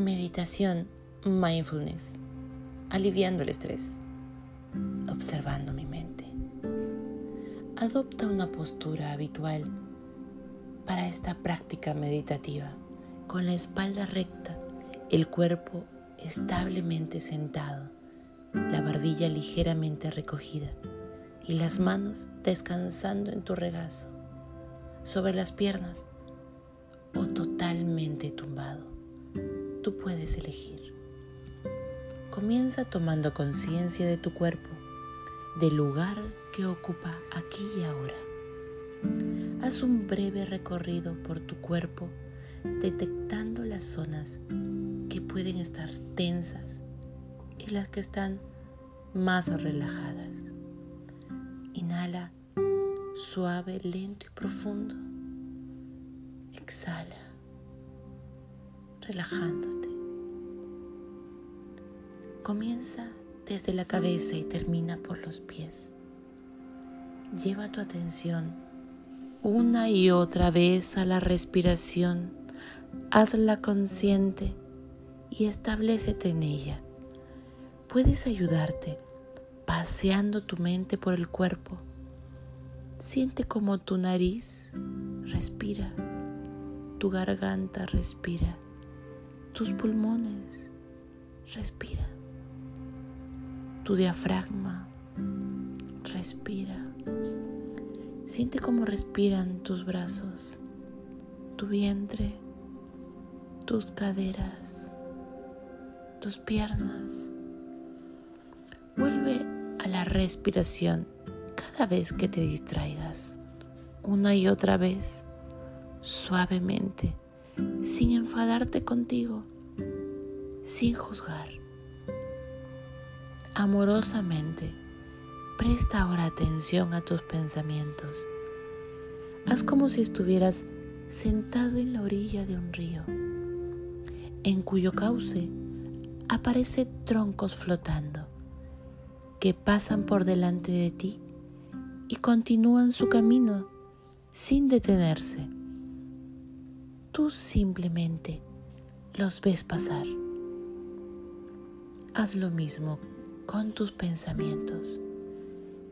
Meditación mindfulness, aliviando el estrés, observando mi mente. Adopta una postura habitual para esta práctica meditativa, con la espalda recta, el cuerpo establemente sentado, la barbilla ligeramente recogida y las manos descansando en tu regazo, sobre las piernas o totalmente tumbado. Tú puedes elegir. Comienza tomando conciencia de tu cuerpo, del lugar que ocupa aquí y ahora. Haz un breve recorrido por tu cuerpo detectando las zonas que pueden estar tensas y las que están más relajadas. Inhala suave, lento y profundo. Exhala, relajándote. Comienza desde la cabeza y termina por los pies. Lleva tu atención una y otra vez a la respiración. Hazla consciente y establecete en ella. Puedes ayudarte paseando tu mente por el cuerpo. Siente como tu nariz respira, tu garganta respira, tus pulmones respira, tu diafragma respira. Siente cómo respiran tus brazos, tu vientre, tus caderas, tus piernas. Vuelve a la respiración cada vez que te distraigas, una y otra vez, suavemente, sin enfadarte contigo, sin juzgar. Amorosamente, presta ahora atención a tus pensamientos. Haz como si estuvieras sentado en la orilla de un río, en cuyo cauce aparecen troncos flotando que pasan por delante de ti y continúan su camino sin detenerse. Tú simplemente los ves pasar. Haz lo mismo con tus pensamientos.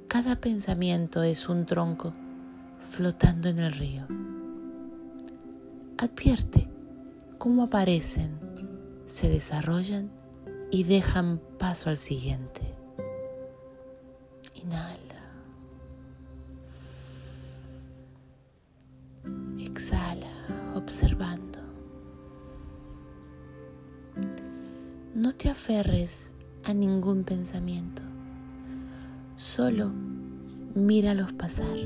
Cada pensamiento es un tronco flotando en el río. Advierte cómo aparecen, se desarrollan y dejan paso al siguiente. Inhala. Exhala, observando. No te aferres a ningún pensamiento. Solo míralos pasar.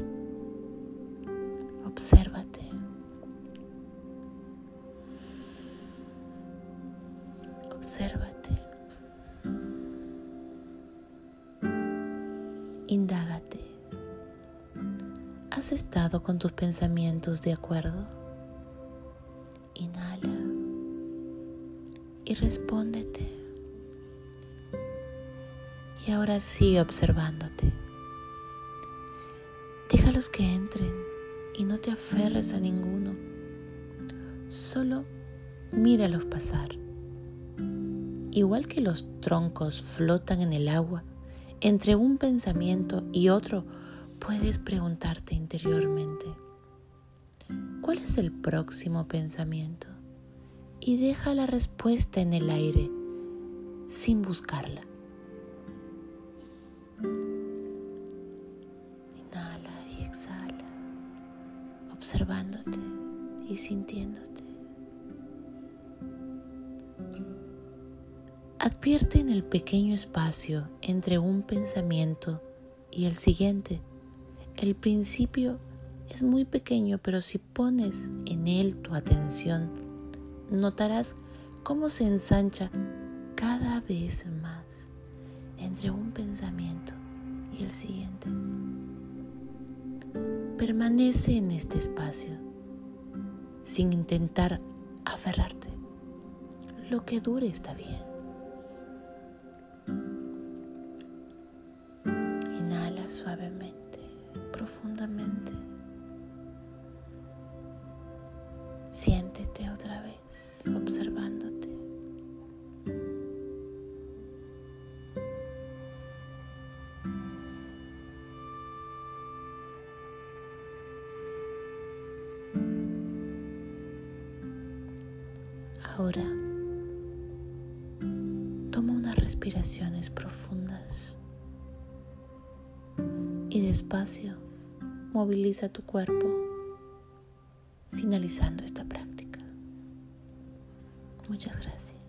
Obsérvate. Obsérvate. Indágate. ¿Has estado con tus pensamientos de acuerdo? Inhala y respóndete. Y ahora sigue observándote. Déjalos que entren y no te aferres a ninguno. Solo míralos pasar. Igual que los troncos flotan en el agua, entre un pensamiento y otro, puedes preguntarte interiormente, ¿cuál es el próximo pensamiento? Y deja la respuesta en el aire, sin buscarla. Exhala, observándote y sintiéndote. Advierte en el pequeño espacio entre un pensamiento y el siguiente. El principio es muy pequeño, pero si pones en él tu atención, notarás cómo se ensancha cada vez más entre un pensamiento y el siguiente. Permanece en este espacio sin intentar aferrarte. Lo que dure está bien. suavemente, profundamente. Siéntete otra vez observándote Ahora, toma unas respiraciones profundas y despacio moviliza tu cuerpo finalizando esta práctica. Muchas gracias.